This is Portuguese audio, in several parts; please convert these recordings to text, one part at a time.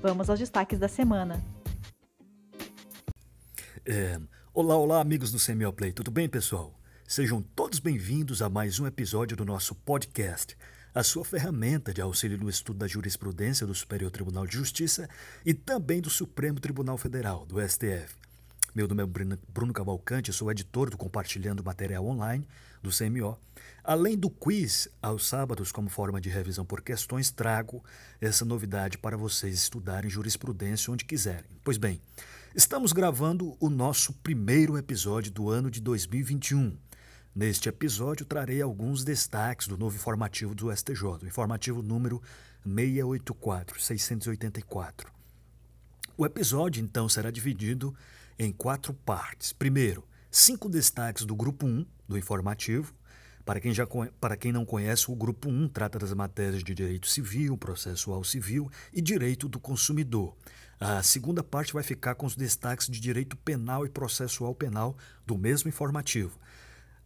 Vamos aos destaques da semana. É, olá, olá, amigos do CMO Play, tudo bem, pessoal? Sejam todos bem-vindos a mais um episódio do nosso podcast, a sua ferramenta de auxílio no estudo da jurisprudência do Superior Tribunal de Justiça e também do Supremo Tribunal Federal, do STF. Meu nome é Bruno Cavalcante, sou editor do Compartilhando Material Online do CMO. Além do quiz aos sábados como forma de revisão por questões, trago essa novidade para vocês estudarem jurisprudência onde quiserem. Pois bem, estamos gravando o nosso primeiro episódio do ano de 2021. Neste episódio, trarei alguns destaques do novo informativo do STJ, o informativo número 684, 684. O episódio, então, será dividido em quatro partes. Primeiro, cinco destaques do grupo 1 do informativo. Para quem, já, para quem não conhece, o grupo 1 trata das matérias de direito civil, processual civil e direito do consumidor. A segunda parte vai ficar com os destaques de direito penal e processual penal do mesmo informativo.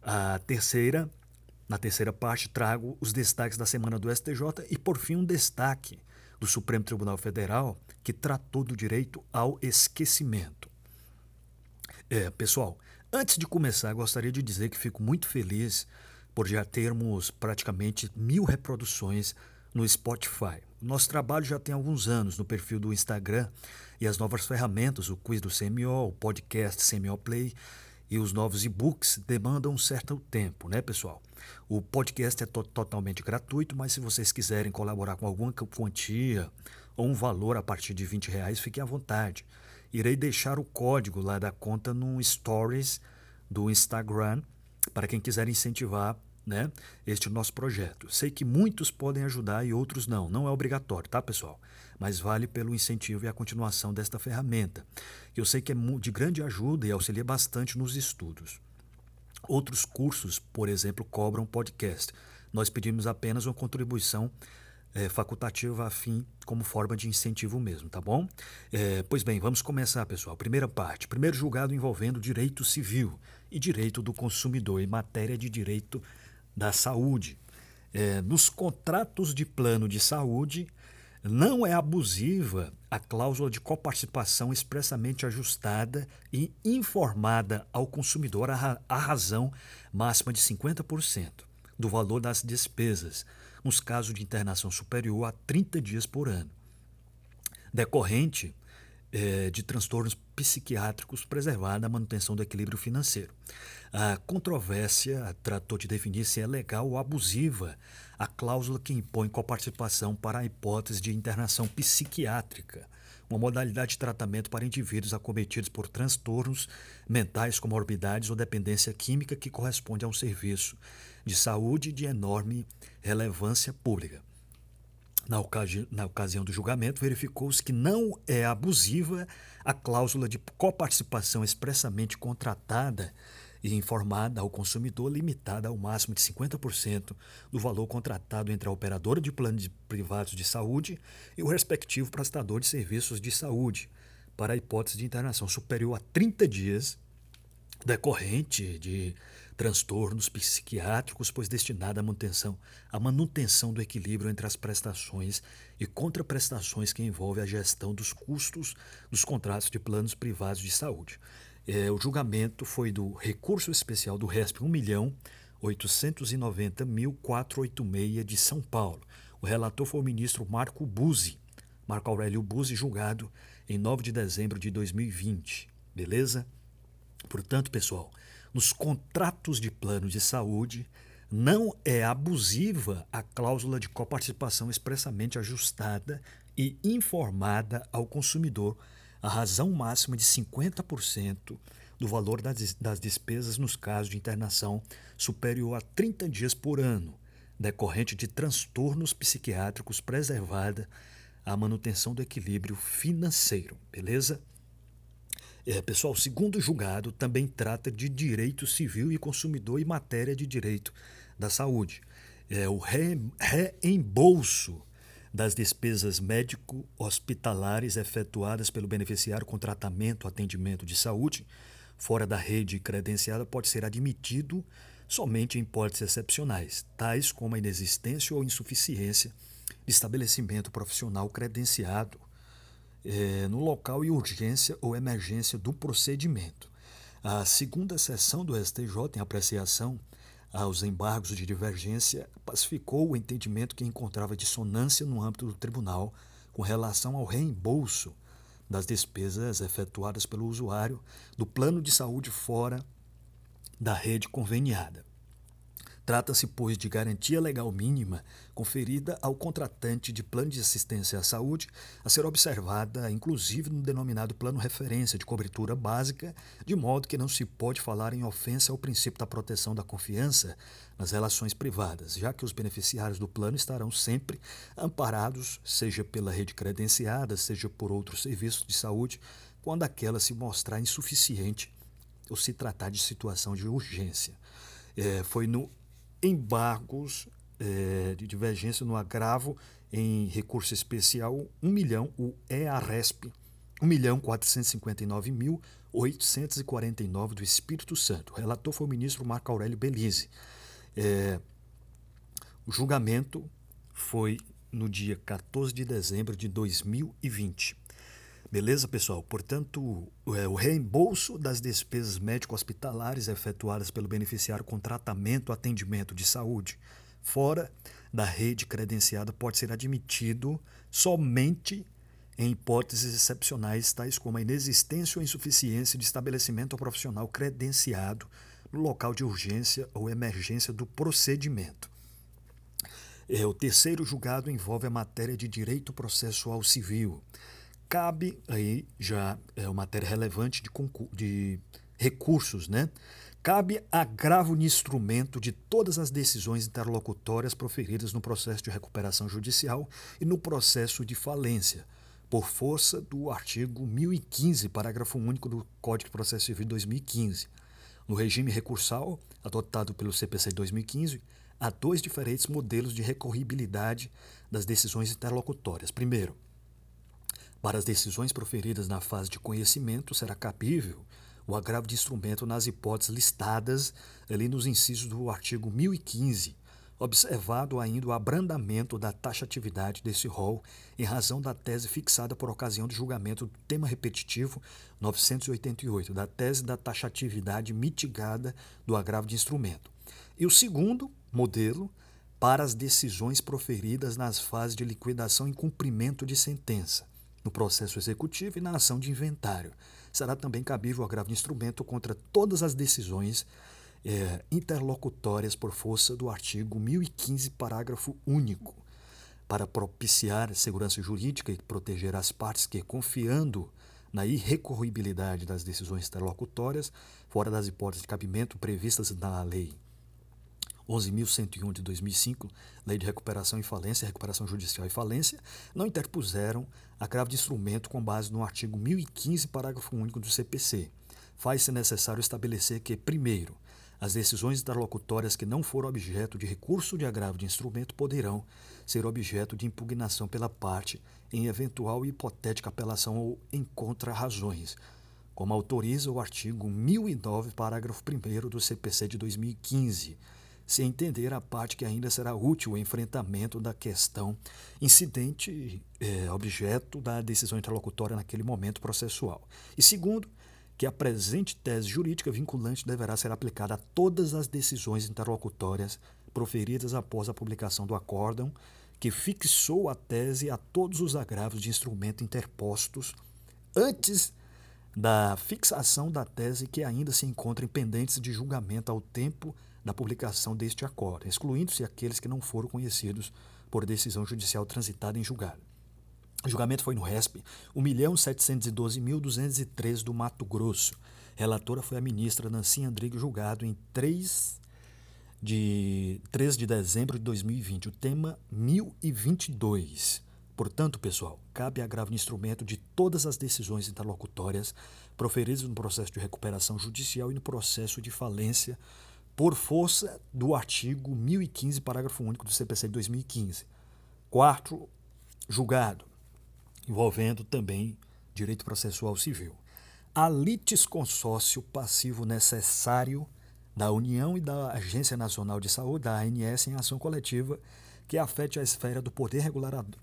A terceira, na terceira parte, trago os destaques da semana do STJ e, por fim, um destaque do Supremo Tribunal Federal que tratou do direito ao esquecimento. É, pessoal, antes de começar, gostaria de dizer que fico muito feliz por já termos praticamente mil reproduções no Spotify. Nosso trabalho já tem alguns anos no perfil do Instagram e as novas ferramentas, o quiz do CMO, o podcast CMO Play e os novos e-books demandam um certo tempo, né, pessoal? O podcast é to totalmente gratuito, mas se vocês quiserem colaborar com alguma quantia ou um valor a partir de 20 reais, fiquem à vontade irei deixar o código lá da conta no Stories do Instagram para quem quiser incentivar né, este nosso projeto. Sei que muitos podem ajudar e outros não. Não é obrigatório, tá, pessoal? Mas vale pelo incentivo e a continuação desta ferramenta, eu sei que é de grande ajuda e auxilia bastante nos estudos. Outros cursos, por exemplo, cobram podcast. Nós pedimos apenas uma contribuição é, facultativa a fim como forma de incentivo mesmo, tá bom? É, pois bem, vamos começar, pessoal. Primeira parte. Primeiro julgado envolvendo direito civil e direito do consumidor em matéria de direito da saúde. É, nos contratos de plano de saúde, não é abusiva a cláusula de coparticipação expressamente ajustada e informada ao consumidor a, a razão máxima de 50% do valor das despesas nos casos de internação superior a 30 dias por ano, decorrente é, de transtornos psiquiátricos preservada a manutenção do equilíbrio financeiro. A controvérsia tratou de definir se é legal ou abusiva a cláusula que impõe coparticipação para a hipótese de internação psiquiátrica, uma modalidade de tratamento para indivíduos acometidos por transtornos mentais, comorbidades ou dependência química que corresponde a um serviço de saúde de enorme relevância pública. Na, ocasi na ocasião do julgamento, verificou-se que não é abusiva a cláusula de coparticipação expressamente contratada e informada ao consumidor, limitada ao máximo de 50% do valor contratado entre a operadora de planos privados de saúde e o respectivo prestador de serviços de saúde, para a hipótese de internação superior a 30 dias decorrente de transtornos psiquiátricos, pois destinada à manutenção, à manutenção do equilíbrio entre as prestações e contraprestações que envolve a gestão dos custos dos contratos de planos privados de saúde. É, o julgamento foi do recurso especial do RESP 1.890.486 de São Paulo. O relator foi o ministro Marco Buzzi, Marco Aurélio Buzzi, julgado em 9 de dezembro de 2020. Beleza? Portanto, pessoal, nos contratos de plano de saúde, não é abusiva a cláusula de coparticipação expressamente ajustada e informada ao consumidor a razão máxima de 50% do valor das despesas nos casos de internação superior a 30 dias por ano, decorrente de transtornos psiquiátricos preservada a manutenção do equilíbrio financeiro, beleza? É, pessoal, segundo julgado também trata de direito civil e consumidor e matéria de direito da saúde. É o reembolso das despesas médico-hospitalares efetuadas pelo beneficiário com tratamento atendimento de saúde fora da rede credenciada pode ser admitido somente em hipóteses excepcionais, tais como a inexistência ou insuficiência de estabelecimento profissional credenciado é, no local e urgência ou emergência do procedimento. A segunda sessão do STJ, em apreciação aos embargos de divergência, pacificou o entendimento que encontrava dissonância no âmbito do tribunal com relação ao reembolso das despesas efetuadas pelo usuário do plano de saúde fora da rede conveniada. Trata-se, pois, de garantia legal mínima conferida ao contratante de plano de assistência à saúde, a ser observada, inclusive, no denominado plano referência de cobertura básica, de modo que não se pode falar em ofensa ao princípio da proteção da confiança nas relações privadas, já que os beneficiários do plano estarão sempre amparados, seja pela rede credenciada, seja por outros serviços de saúde, quando aquela se mostrar insuficiente ou se tratar de situação de urgência. É, foi no embargos é, de divergência no agravo em recurso especial 1 milhão, o EARESP, 1 milhão 459 mil 849 do Espírito Santo. O relator foi o ministro Marco Aurélio Belize. É, o julgamento foi no dia 14 de dezembro de 2020. Beleza, pessoal? Portanto, é, o reembolso das despesas médico-hospitalares efetuadas pelo beneficiário com tratamento atendimento de saúde fora da rede credenciada pode ser admitido somente em hipóteses excepcionais, tais como a inexistência ou insuficiência de estabelecimento profissional credenciado no local de urgência ou emergência do procedimento. É, o terceiro julgado envolve a matéria de direito processual civil cabe aí já é uma matéria relevante de, de recursos, né? Cabe agravo de instrumento de todas as decisões interlocutórias proferidas no processo de recuperação judicial e no processo de falência, por força do artigo 1015, parágrafo único do Código de Processo Civil de 2015. No regime recursal, adotado pelo CPC de 2015, há dois diferentes modelos de recorribilidade das decisões interlocutórias. Primeiro, para as decisões proferidas na fase de conhecimento, será cabível o agravo de instrumento nas hipóteses listadas ali nos incisos do artigo 1015, observado ainda o abrandamento da taxatividade desse rol em razão da tese fixada por ocasião do julgamento do tema repetitivo 988, da tese da taxatividade mitigada do agravo de instrumento. E o segundo modelo, para as decisões proferidas nas fases de liquidação e cumprimento de sentença, no processo executivo e na ação de inventário. Será também cabível o agravo de instrumento contra todas as decisões é, interlocutórias por força do artigo 1015, parágrafo único, para propiciar segurança jurídica e proteger as partes que, confiando na irrecorribilidade das decisões interlocutórias, fora das hipóteses de cabimento previstas na lei 11.101 de 2005, Lei de Recuperação e Falência, Recuperação Judicial e Falência, não interpuseram agravo de instrumento com base no artigo 1015, parágrafo único do CPC. Faz-se necessário estabelecer que, primeiro, as decisões interlocutórias que não foram objeto de recurso de agravo de instrumento poderão ser objeto de impugnação pela parte em eventual e hipotética apelação ou em contra-razões, como autoriza o artigo 1009, parágrafo 1 do CPC de 2015 se entender a parte que ainda será útil o enfrentamento da questão incidente, é, objeto da decisão interlocutória naquele momento processual. E segundo, que a presente tese jurídica vinculante deverá ser aplicada a todas as decisões interlocutórias proferidas após a publicação do acórdão, que fixou a tese a todos os agravos de instrumento interpostos antes da fixação da tese que ainda se encontrem pendentes de julgamento ao tempo da publicação deste acordo, excluindo-se aqueles que não foram conhecidos por decisão judicial transitada em julgado. O julgamento foi no RESP 1.712.203 do Mato Grosso. Relatora foi a ministra Nancy Andrighi, julgado em 3 de, 3 de dezembro de 2020. O tema 1022. Portanto, pessoal, cabe agravo instrumento de todas as decisões interlocutórias proferidas no processo de recuperação judicial e no processo de falência por força do artigo 1015, parágrafo único do CPC de 2015. Quarto, julgado, envolvendo também direito processual civil. A litis consórcio passivo necessário da União e da Agência Nacional de Saúde, da ANS, em ação coletiva que afete a esfera do poder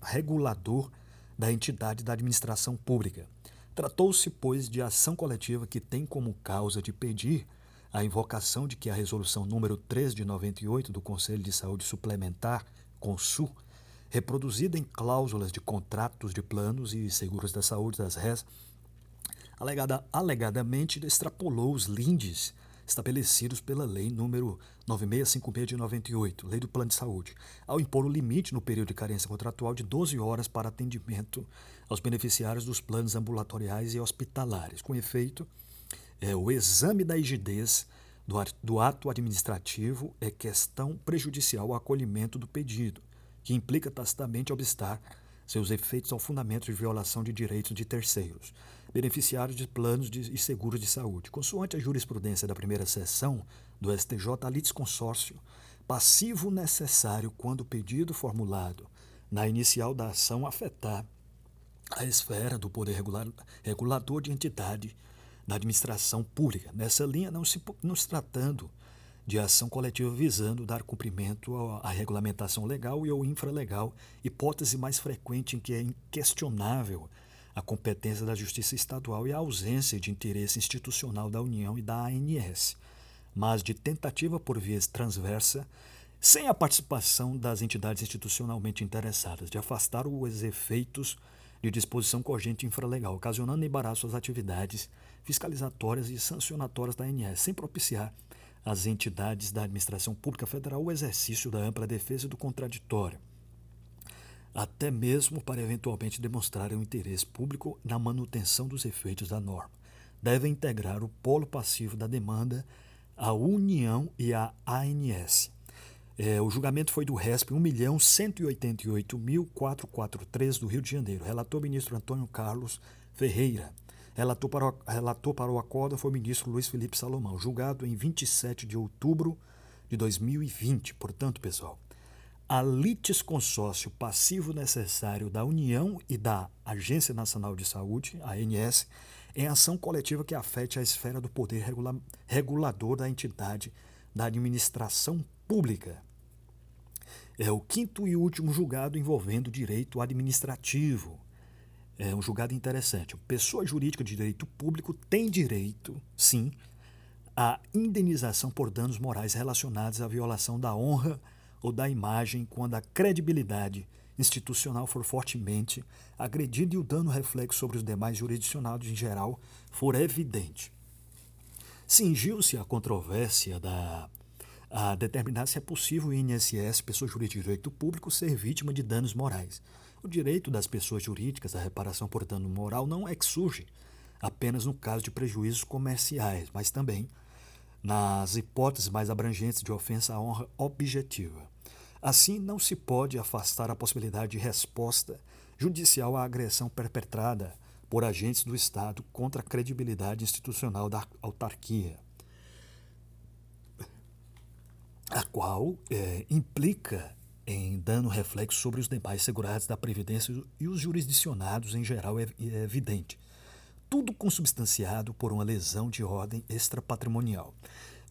regulador da entidade da administração pública. Tratou-se, pois, de ação coletiva que tem como causa de pedir a invocação de que a resolução número 3 de 98 do Conselho de Saúde Suplementar, CONSUL, reproduzida em cláusulas de contratos de planos e seguros da saúde das RES, alegada, alegadamente extrapolou os lindes estabelecidos pela Lei número 9656 de 98, Lei do Plano de Saúde, ao impor o limite no período de carência contratual de 12 horas para atendimento aos beneficiários dos planos ambulatoriais e hospitalares. Com efeito, é, o exame da rigidez do, do ato administrativo é questão prejudicial ao acolhimento do pedido, que implica tacitamente obstar seus efeitos ao fundamento de violação de direitos de terceiros beneficiários de planos de, e seguros de saúde. Consoante a jurisprudência da primeira sessão do STJ, a litisconsórcio passivo necessário quando o pedido formulado na inicial da ação afetar a esfera do poder regulador de entidade da administração pública. Nessa linha, não se, não se tratando de ação coletiva visando dar cumprimento à regulamentação legal e ou infralegal, hipótese mais frequente em que é inquestionável a competência da Justiça Estadual e a ausência de interesse institucional da União e da ANS, mas de tentativa por vias transversa, sem a participação das entidades institucionalmente interessadas, de afastar os efeitos de disposição cogente infralegal, ocasionando embaraço às atividades fiscalizatórias e sancionatórias da ANS, sem propiciar às entidades da administração pública federal o exercício da ampla defesa do contraditório até mesmo para eventualmente demonstrarem o interesse público na manutenção dos efeitos da norma. Devem integrar o polo passivo da demanda, a União e a ANS. É, o julgamento foi do RESP 1.188.443 do Rio de Janeiro. Relator ministro Antônio Carlos Ferreira. Relator para, o, relator para o acordo foi o ministro Luiz Felipe Salomão, julgado em 27 de outubro de 2020. Portanto, pessoal, a litisconsórcio passivo necessário da União e da Agência Nacional de Saúde, ANS, em ação coletiva que afete a esfera do poder regula regulador da entidade da administração pública. É o quinto e último julgado envolvendo direito administrativo. É um julgado interessante. Pessoa jurídica de direito público tem direito, sim, à indenização por danos morais relacionados à violação da honra ou da imagem quando a credibilidade institucional for fortemente agredida e o dano reflexo sobre os demais jurisdicionados em geral for evidente. Cingiu-se a controvérsia da a determinar se é possível o INSS, pessoa jurídica de direito público, ser vítima de danos morais. O direito das pessoas jurídicas à reparação por dano moral não é que surge apenas no caso de prejuízos comerciais, mas também nas hipóteses mais abrangentes de ofensa à honra objetiva. Assim, não se pode afastar a possibilidade de resposta judicial à agressão perpetrada por agentes do Estado contra a credibilidade institucional da autarquia, a qual é, implica em dano reflexo sobre os demais segurados da Previdência e os jurisdicionados em geral é, é evidente tudo consubstanciado por uma lesão de ordem extrapatrimonial.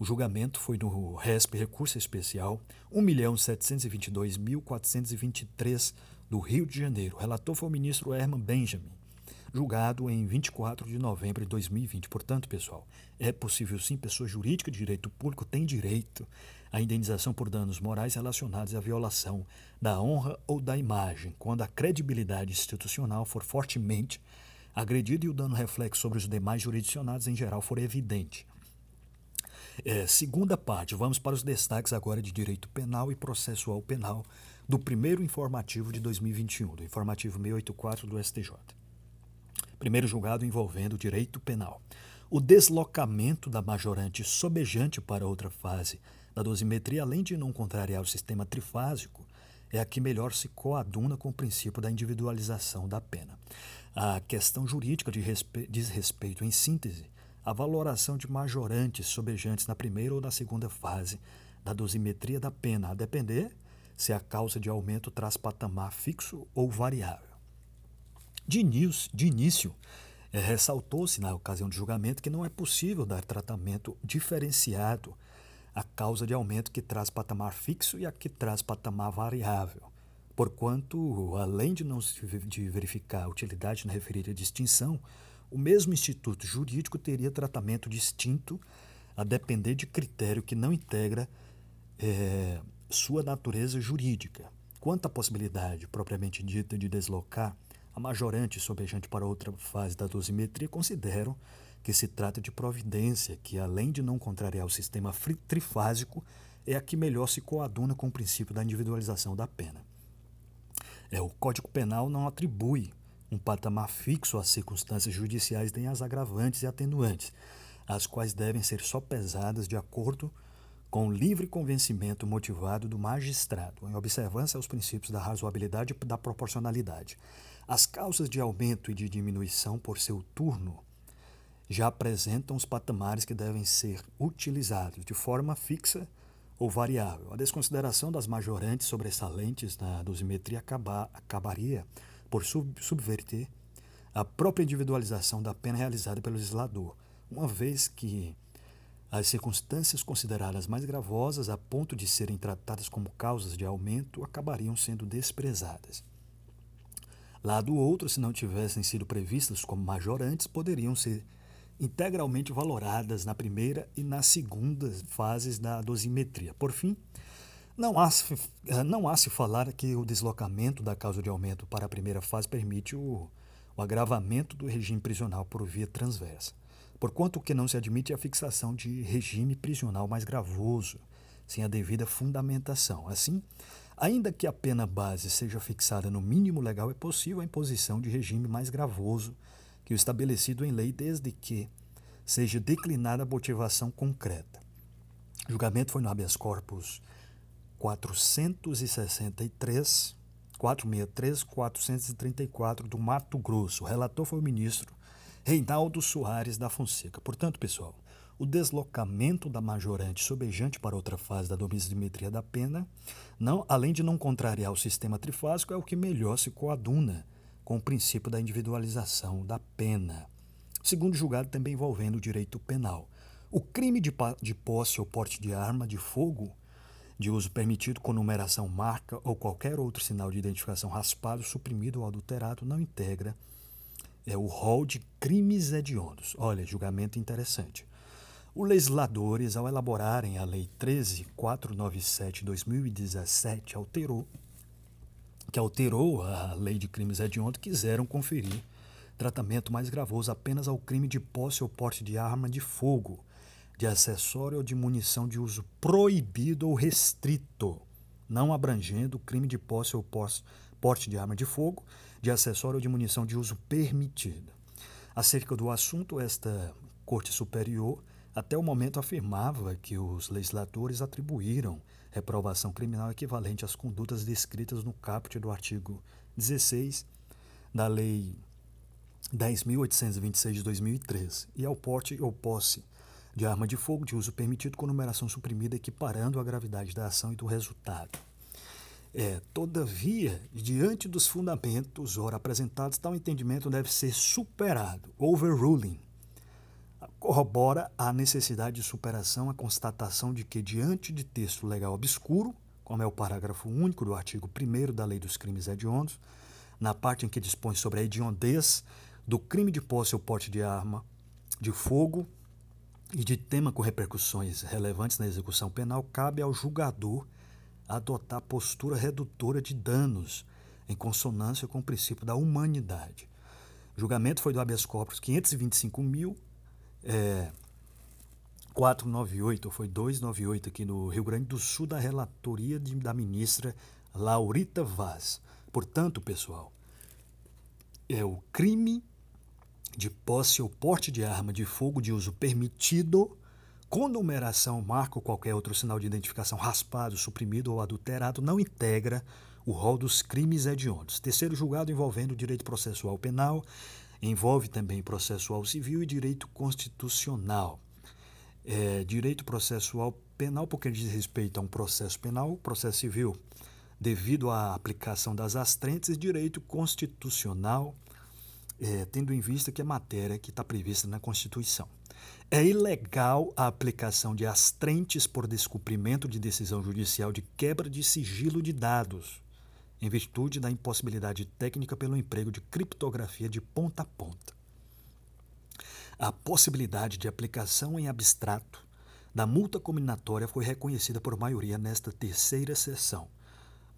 O julgamento foi no RESP Recurso Especial 1.722.423 do Rio de Janeiro. O relator foi o ministro Herman Benjamin, julgado em 24 de novembro de 2020. Portanto, pessoal, é possível sim, pessoa jurídica de direito público tem direito à indenização por danos morais relacionados à violação da honra ou da imagem, quando a credibilidade institucional for fortemente agredido e o dano reflexo sobre os demais jurisdicionados em geral for evidente. É, segunda parte, vamos para os destaques agora de direito penal e processual penal do primeiro informativo de 2021, do informativo 684 do STJ. Primeiro julgado envolvendo direito penal. O deslocamento da majorante sobejante para outra fase da dosimetria, além de não contrariar o sistema trifásico, é a que melhor se coaduna com o princípio da individualização da pena. A questão jurídica de respe... diz respeito, em síntese, à valoração de majorantes sobejantes na primeira ou na segunda fase da dosimetria da pena, a depender se a causa de aumento traz patamar fixo ou variável. De início, de início é, ressaltou-se na ocasião do julgamento que não é possível dar tratamento diferenciado à causa de aumento que traz patamar fixo e a que traz patamar variável, porquanto, além de não se de verificar a utilidade na referida distinção, o mesmo instituto jurídico teria tratamento distinto a depender de critério que não integra é, sua natureza jurídica. Quanto à possibilidade propriamente dita de deslocar a majorante sobejante para outra fase da dosimetria consideram que se trata de providência que, além de não contrariar o sistema trifásico, é a que melhor se coaduna com o princípio da individualização da pena. É, o Código Penal não atribui um patamar fixo às circunstâncias judiciais nem às agravantes e atenuantes, as quais devem ser só pesadas de acordo com o livre convencimento motivado do magistrado, em observância aos princípios da razoabilidade e da proporcionalidade. As causas de aumento e de diminuição por seu turno já apresentam os patamares que devem ser utilizados de forma fixa ou variável. A desconsideração das majorantes sobressalentes na dosimetria acabar, acabaria por sub, subverter a própria individualização da pena realizada pelo legislador, uma vez que as circunstâncias consideradas mais gravosas a ponto de serem tratadas como causas de aumento acabariam sendo desprezadas. Lá do outro, se não tivessem sido previstas como majorantes, poderiam ser integralmente valoradas na primeira e na segunda fases da dosimetria. Por fim, não há, se, não há se falar que o deslocamento da causa de aumento para a primeira fase permite o, o agravamento do regime prisional por via transversa, porquanto o que não se admite é a fixação de regime prisional mais gravoso, sem a devida fundamentação. Assim, Ainda que a pena base seja fixada no mínimo legal, é possível a imposição de regime mais gravoso que o estabelecido em lei, desde que seja declinada a motivação concreta. O julgamento foi no habeas corpus 463, 463, 434 do Mato Grosso. O relator foi o ministro Reinaldo Soares da Fonseca. Portanto, pessoal, o deslocamento da majorante sobejante para outra fase da dosimetria da pena, não, além de não contrariar o sistema trifásico, é o que melhor se coaduna com o princípio da individualização da pena. Segundo julgado, também envolvendo o direito penal. O crime de, de posse ou porte de arma de fogo de uso permitido com numeração marca ou qualquer outro sinal de identificação raspado, suprimido ou adulterado não integra é o rol de crimes hediondos. Olha, julgamento interessante. Os legisladores, ao elaborarem a Lei 13.497/2017, alterou que alterou a Lei de Crimes Hediondos, quiseram conferir tratamento mais gravoso apenas ao crime de posse ou porte de arma de fogo, de acessório ou de munição de uso proibido ou restrito, não abrangendo o crime de posse ou porte de arma de fogo, de acessório ou de munição de uso permitido. Acerca do assunto, esta Corte Superior até o momento afirmava que os legisladores atribuíram reprovação criminal equivalente às condutas descritas no caput do artigo 16 da Lei 10.826 de 2003 e ao porte ou posse de arma de fogo de uso permitido com numeração suprimida, equiparando a gravidade da ação e do resultado. É, todavia, diante dos fundamentos ora apresentados, tal entendimento deve ser superado, overruling, corrobora a necessidade de superação a constatação de que, diante de texto legal obscuro, como é o parágrafo único do artigo 1 da Lei dos Crimes Hediondos, na parte em que dispõe sobre a hediondez do crime de posse ou porte de arma de fogo e de tema com repercussões relevantes na execução penal, cabe ao julgador adotar postura redutora de danos em consonância com o princípio da humanidade. O julgamento foi do habeas corpus 525 mil é, 498, foi 298 aqui no Rio Grande do Sul, da relatoria de, da ministra Laurita Vaz. Portanto, pessoal, é o crime de posse ou porte de arma de fogo de uso permitido conumeração, marca ou qualquer outro sinal de identificação raspado, suprimido ou adulterado não integra o rol dos crimes hediondos. Terceiro julgado envolvendo direito processual penal, envolve também processual civil e direito constitucional. É, direito processual penal, porque diz respeito a um processo penal, processo civil, devido à aplicação das astrentes, direito constitucional, é, tendo em vista que é matéria que está prevista na Constituição. É ilegal a aplicação de astrentes por descumprimento de decisão judicial de quebra de sigilo de dados, em virtude da impossibilidade técnica pelo emprego de criptografia de ponta a ponta. A possibilidade de aplicação em abstrato da multa combinatória foi reconhecida por maioria nesta terceira sessão.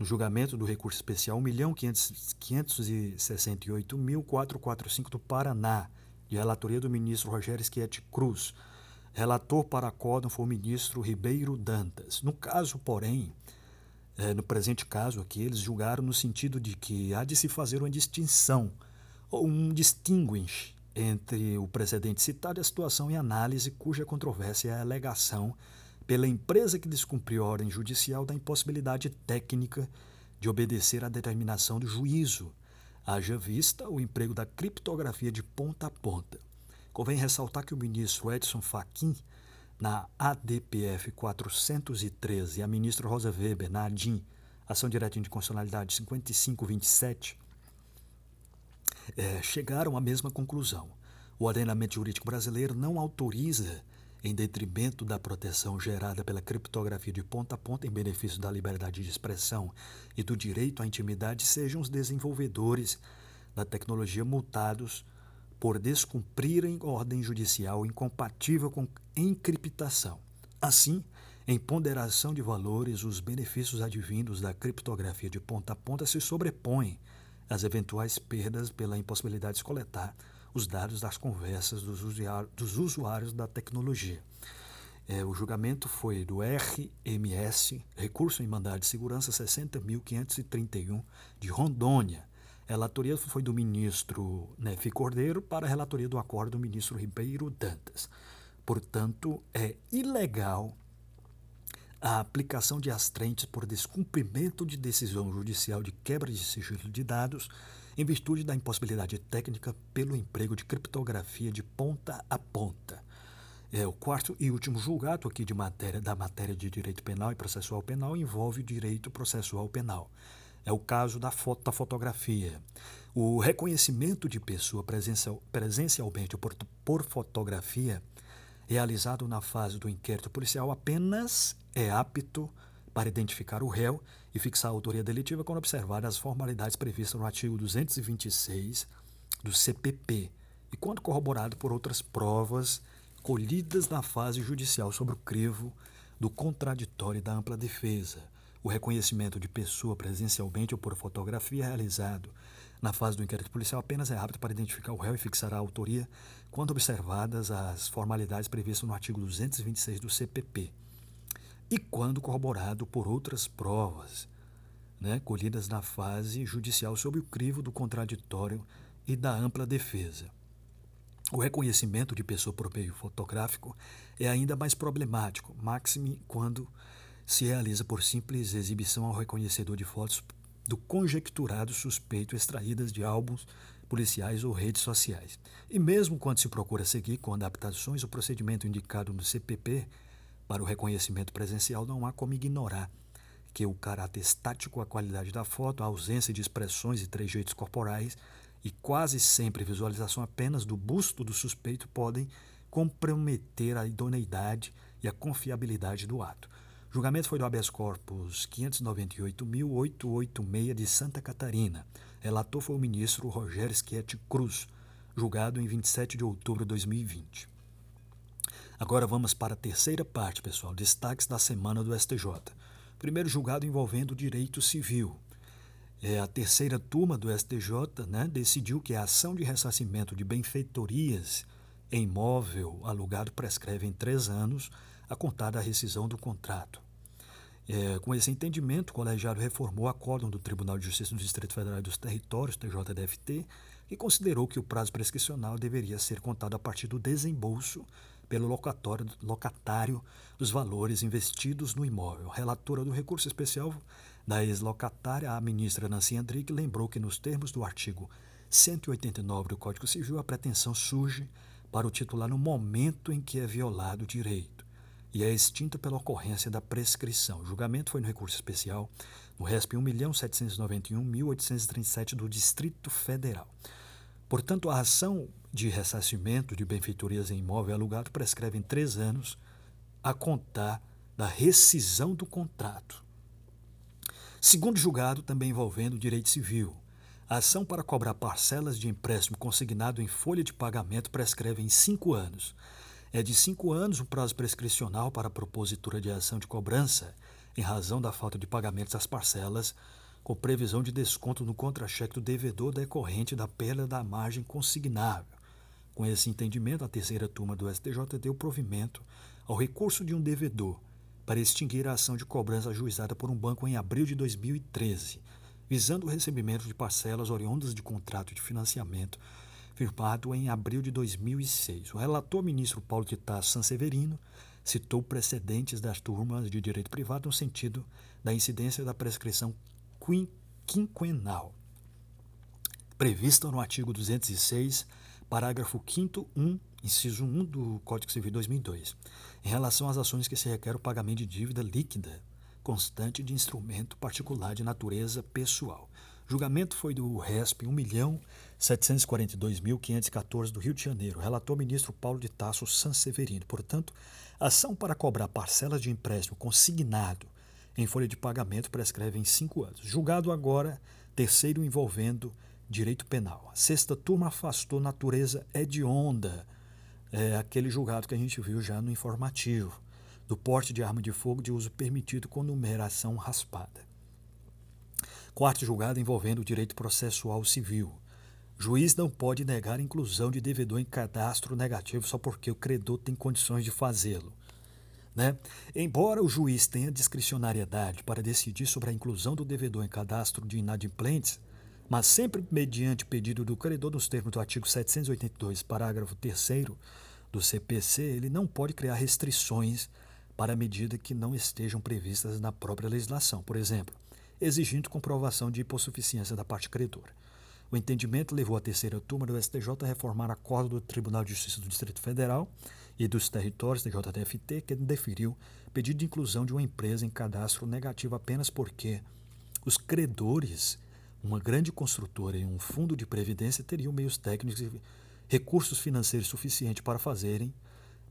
No julgamento do recurso especial 1.568.445 do Paraná, de relatoria do ministro Rogério Schietti Cruz. Relator para acórdão foi o ministro Ribeiro Dantas. No caso, porém, é, no presente caso aqui, eles julgaram no sentido de que há de se fazer uma distinção ou um distinguish entre o precedente citado e a situação em análise cuja controvérsia é a alegação pela empresa que descumpriu a ordem judicial da impossibilidade técnica de obedecer à determinação do juízo Haja vista o emprego da criptografia de ponta a ponta. Convém ressaltar que o ministro Edson Fachin, na ADPF 413, e a ministra Rosa Weber, na ADIM, Ação Direta de Constitucionalidade 5527, é, chegaram à mesma conclusão. O ordenamento jurídico brasileiro não autoriza em detrimento da proteção gerada pela criptografia de ponta a ponta em benefício da liberdade de expressão e do direito à intimidade, sejam os desenvolvedores da tecnologia multados por descumprirem ordem judicial incompatível com encriptação. Assim, em ponderação de valores, os benefícios advindos da criptografia de ponta a ponta se sobrepõem às eventuais perdas pela impossibilidade de coletar os dados das conversas dos, usuários, dos usuários da tecnologia. É, o julgamento foi do RMS, Recurso em Mandado de Segurança 60.531, de Rondônia. A relatoria foi do ministro Nefi Cordeiro para a relatoria do acordo do ministro Ribeiro Dantas. Portanto, é ilegal a aplicação de astrentes por descumprimento de decisão judicial de quebra de sigilo de dados em virtude da impossibilidade técnica pelo emprego de criptografia de ponta a ponta. É, o quarto e último julgado aqui de matéria da matéria de direito penal e processual penal envolve o direito processual penal. É o caso da foto da fotografia. O reconhecimento de pessoa presencial, presencialmente por, por fotografia realizado na fase do inquérito policial apenas é apto para identificar o réu e fixar a autoria delitiva quando observadas as formalidades previstas no artigo 226 do CPP e quando corroborado por outras provas colhidas na fase judicial sobre o crivo do contraditório e da ampla defesa. O reconhecimento de pessoa presencialmente ou por fotografia realizado na fase do inquérito policial apenas é apto para identificar o réu e fixar a autoria quando observadas as formalidades previstas no artigo 226 do CPP e quando corroborado por outras provas, né, colhidas na fase judicial sob o crivo do contraditório e da ampla defesa. O reconhecimento de pessoa por meio fotográfico é ainda mais problemático, máxime quando se realiza por simples exibição ao reconhecedor de fotos do conjecturado suspeito extraídas de álbuns policiais ou redes sociais. E mesmo quando se procura seguir com adaptações o procedimento indicado no CPP, para o reconhecimento presencial, não há como ignorar que o caráter estático, a qualidade da foto, a ausência de expressões e trejeitos corporais e quase sempre visualização apenas do busto do suspeito podem comprometer a idoneidade e a confiabilidade do ato. O julgamento foi do habeas corpus 598.886 de Santa Catarina. Relator foi o ministro Rogério Schietti Cruz, julgado em 27 de outubro de 2020. Agora vamos para a terceira parte, pessoal, destaques da semana do STJ. Primeiro julgado envolvendo direito civil. É, a terceira turma do STJ né, decidiu que a ação de ressarcimento de benfeitorias em imóvel alugado prescreve em três anos a contar da rescisão do contrato. É, com esse entendimento, o colegiado reformou o acórdão do Tribunal de Justiça do Distrito Federal dos Territórios, TJDFT, e considerou que o prazo prescricional deveria ser contado a partir do desembolso pelo locatório, locatário dos valores investidos no imóvel. Relatora do recurso especial da ex-locatária, a ministra Nancy Andrighi lembrou que, nos termos do artigo 189 do Código Civil, a pretensão surge para o titular no momento em que é violado o direito e é extinta pela ocorrência da prescrição. O julgamento foi no recurso especial no RESP 1.791.837 do Distrito Federal. Portanto, a ação de ressarcimento de benfeitorias em imóvel alugado prescreve em três anos a contar da rescisão do contrato. Segundo julgado, também envolvendo direito civil, a ação para cobrar parcelas de empréstimo consignado em folha de pagamento prescreve em cinco anos. É de cinco anos o prazo prescricional para a propositura de ação de cobrança, em razão da falta de pagamento das parcelas com previsão de desconto no contra-cheque do devedor decorrente da perda da margem consignável. Com esse entendimento, a terceira turma do STJ deu provimento ao recurso de um devedor para extinguir a ação de cobrança ajuizada por um banco em abril de 2013, visando o recebimento de parcelas oriundas de contrato de financiamento firmado em abril de 2006. O relator ministro Paulo de Tasso Sanseverino citou precedentes das turmas de direito privado no sentido da incidência da prescrição quinquenal, prevista no artigo 206, parágrafo 5 1, inciso 1 do Código Civil 2002, em relação às ações que se requer o pagamento de dívida líquida constante de instrumento particular de natureza pessoal. Julgamento foi do RESP 1.742.514 do Rio de Janeiro. Relator ministro Paulo de Tasso Sanseverino. Portanto, ação para cobrar parcelas de empréstimo consignado em folha de pagamento prescreve em cinco anos. Julgado agora, terceiro envolvendo direito penal. A sexta turma afastou natureza hedionda, é aquele julgado que a gente viu já no informativo, do porte de arma de fogo de uso permitido com numeração raspada. Quarto julgado envolvendo direito processual civil. Juiz não pode negar inclusão de devedor em cadastro negativo só porque o credor tem condições de fazê-lo. Né? Embora o juiz tenha discricionariedade para decidir sobre a inclusão do devedor em cadastro de inadimplentes, mas sempre mediante pedido do credor nos termos do artigo 782, parágrafo 3 do CPC, ele não pode criar restrições para a medida que não estejam previstas na própria legislação. Por exemplo, exigindo comprovação de hipossuficiência da parte credora. O entendimento levou a terceira turma do STJ a reformar acordo do Tribunal de Justiça do Distrito Federal e dos territórios da JTFT, que deferiu pedido de inclusão de uma empresa em cadastro negativo apenas porque os credores, uma grande construtora e um fundo de previdência teriam meios técnicos e recursos financeiros suficientes para fazerem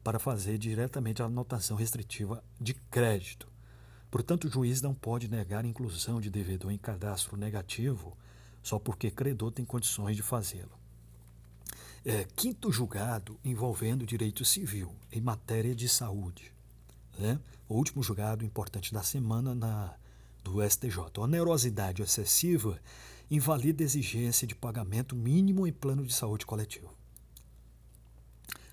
para fazer diretamente a anotação restritiva de crédito. Portanto, o juiz não pode negar a inclusão de devedor em cadastro negativo só porque credor tem condições de fazê-lo. É, quinto julgado envolvendo direito civil em matéria de saúde. Né? O último julgado importante da semana na, do STJ. Onerosidade excessiva invalida exigência de pagamento mínimo em plano de saúde coletivo.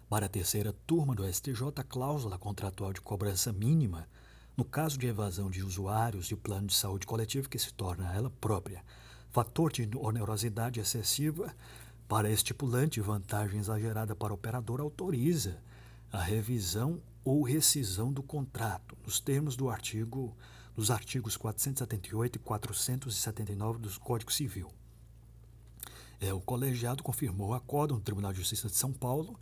Para a terceira turma do STJ, a cláusula contratual de cobrança mínima, no caso de evasão de usuários de plano de saúde coletivo que se torna ela própria fator de onerosidade excessiva, para estipulante, vantagem exagerada para o operador autoriza a revisão ou rescisão do contrato, nos termos do artigo dos artigos 478 e 479 do Código Civil. É, o colegiado confirmou o acordo no Tribunal de Justiça de São Paulo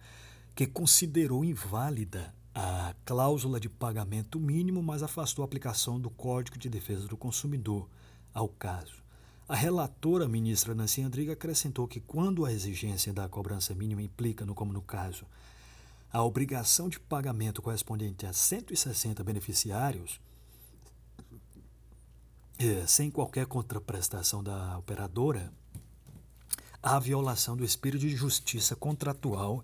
que considerou inválida a cláusula de pagamento mínimo, mas afastou a aplicação do Código de Defesa do Consumidor ao caso. A relatora, ministra Nancy Andriga, acrescentou que quando a exigência da cobrança mínima implica, no, como no caso, a obrigação de pagamento correspondente a 160 beneficiários, é, sem qualquer contraprestação da operadora, há violação do espírito de justiça contratual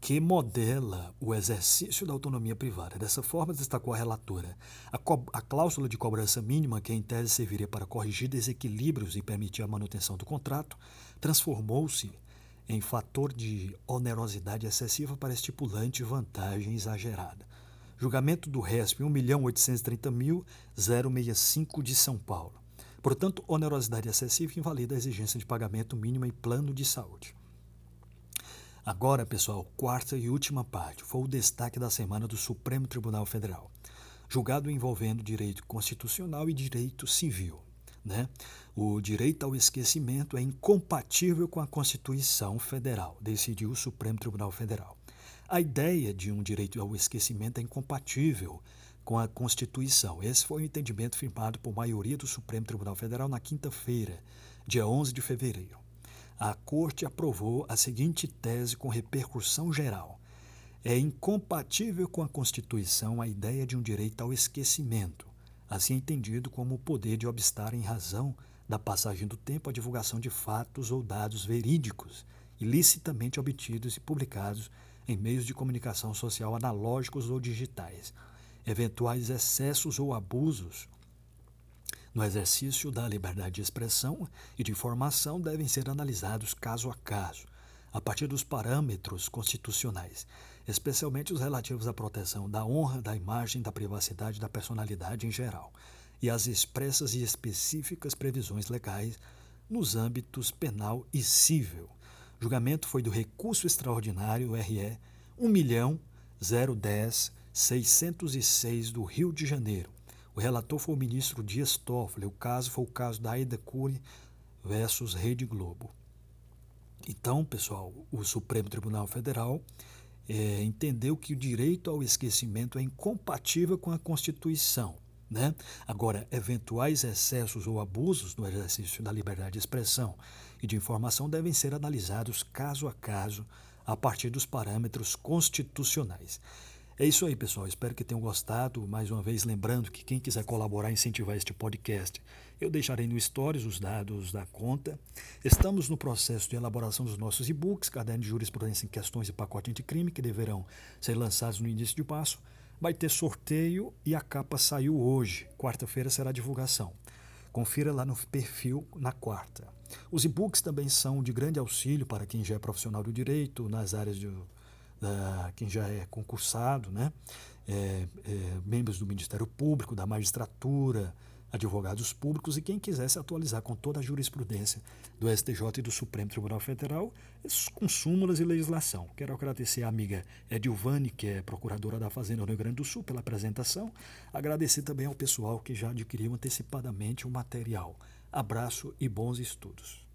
que modela o exercício da autonomia privada. Dessa forma, destacou a relatora, a, a, cláusula de cobrança mínima, que em tese serviria para corrigir desequilíbrios e permitir a manutenção do contrato, transformou-se em fator de onerosidade excessiva para estipulante vantagem exagerada. Julgamento do RESP 1.830.065 de São Paulo. Portanto, onerosidade excessiva invalida a exigência de pagamento mínimo em plano de saúde. Agora, pessoal, quarta e última parte foi o destaque da semana do Supremo Tribunal Federal, julgado envolvendo direito constitucional e direito civil. Né? O direito ao esquecimento é incompatível com a Constituição Federal, decidiu o Supremo Tribunal Federal. A ideia de um direito ao esquecimento é incompatível com a Constituição. Esse foi o entendimento firmado por maioria do Supremo Tribunal Federal na quinta-feira, dia 11 de fevereiro. A Corte aprovou a seguinte tese com repercussão geral. É incompatível com a Constituição a ideia de um direito ao esquecimento, assim entendido como o poder de obstar em razão da passagem do tempo a divulgação de fatos ou dados verídicos, ilicitamente obtidos e publicados em meios de comunicação social analógicos ou digitais eventuais excessos ou abusos no exercício da liberdade de expressão e de informação devem ser analisados caso a caso, a partir dos parâmetros constitucionais, especialmente os relativos à proteção da honra, da imagem, da privacidade, da personalidade em geral, e às expressas e específicas previsões legais nos âmbitos penal e civil. O julgamento foi do recurso extraordinário RE 1 milhão 010 606 do Rio de Janeiro. O relator foi o ministro Dias Toffoli. O caso foi o caso da Aida Cury versus Rede Globo. Então, pessoal, o Supremo Tribunal Federal é, entendeu que o direito ao esquecimento é incompatível com a Constituição. Né? Agora, eventuais excessos ou abusos no exercício da liberdade de expressão e de informação devem ser analisados caso a caso a partir dos parâmetros constitucionais. É isso aí, pessoal. Espero que tenham gostado. Mais uma vez, lembrando que quem quiser colaborar e incentivar este podcast, eu deixarei no Stories os dados da conta. Estamos no processo de elaboração dos nossos e-books, caderno de jurisprudência em questões e pacote anticrime, que deverão ser lançados no início de março. Vai ter sorteio e a capa saiu hoje. Quarta-feira será a divulgação. Confira lá no perfil na quarta. Os e-books também são de grande auxílio para quem já é profissional do direito, nas áreas de da, quem já é concursado, né? É, é, membros do Ministério Público, da magistratura, advogados públicos e quem quiser se atualizar com toda a jurisprudência do STJ e do Supremo Tribunal Federal, com súmulas e legislação. Quero agradecer a amiga Edilvane, que é procuradora da Fazenda do Rio Grande do Sul, pela apresentação. Agradecer também ao pessoal que já adquiriu antecipadamente o material. Abraço e bons estudos.